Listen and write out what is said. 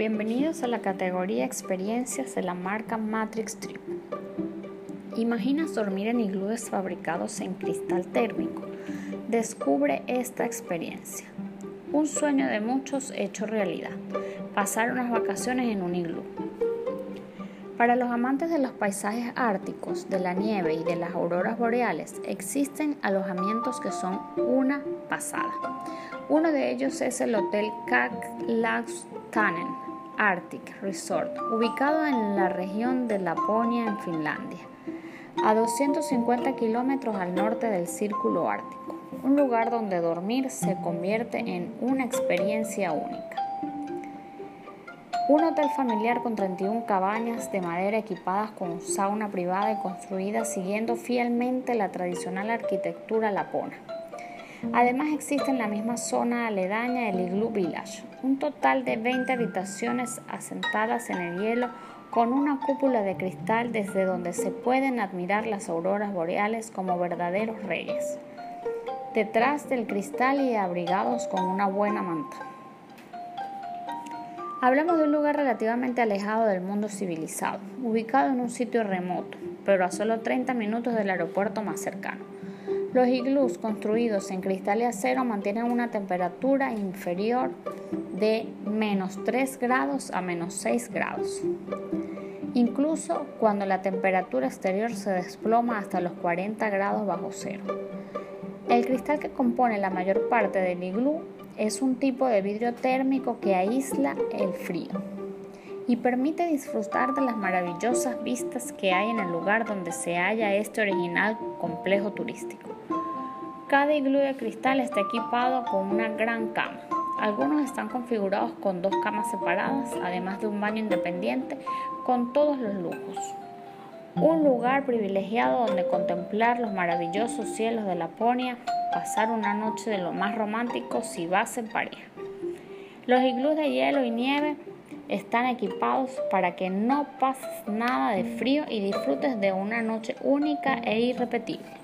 Bienvenidos a la categoría Experiencias de la marca Matrix Trip. ¿Imaginas dormir en iglúes fabricados en cristal térmico? Descubre esta experiencia. Un sueño de muchos hecho realidad. Pasar unas vacaciones en un iglú. Para los amantes de los paisajes árticos, de la nieve y de las auroras boreales, existen alojamientos que son una pasada. Uno de ellos es el Hotel Kak Tannen Arctic Resort, ubicado en la región de Laponia, en Finlandia, a 250 kilómetros al norte del Círculo Ártico, un lugar donde dormir se convierte en una experiencia única. Un hotel familiar con 31 cabañas de madera equipadas con sauna privada y construidas siguiendo fielmente la tradicional arquitectura lapona. Además existe en la misma zona aledaña el Igloo Village, un total de 20 habitaciones asentadas en el hielo con una cúpula de cristal desde donde se pueden admirar las auroras boreales como verdaderos reyes. Detrás del cristal y abrigados con una buena manta. Hablamos de un lugar relativamente alejado del mundo civilizado, ubicado en un sitio remoto, pero a solo 30 minutos del aeropuerto más cercano. Los iglús construidos en cristal y acero mantienen una temperatura inferior de menos 3 grados a menos 6 grados. Incluso cuando la temperatura exterior se desploma hasta los 40 grados bajo cero. El cristal que compone la mayor parte del iglú es un tipo de vidrio térmico que aísla el frío y permite disfrutar de las maravillosas vistas que hay en el lugar donde se halla este original complejo turístico. Cada iglú de cristal está equipado con una gran cama. Algunos están configurados con dos camas separadas, además de un baño independiente con todos los lujos. Un lugar privilegiado donde contemplar los maravillosos cielos de Laponia, pasar una noche de lo más romántico si vas en pareja. Los iglús de hielo y nieve están equipados para que no pases nada de frío y disfrutes de una noche única e irrepetible.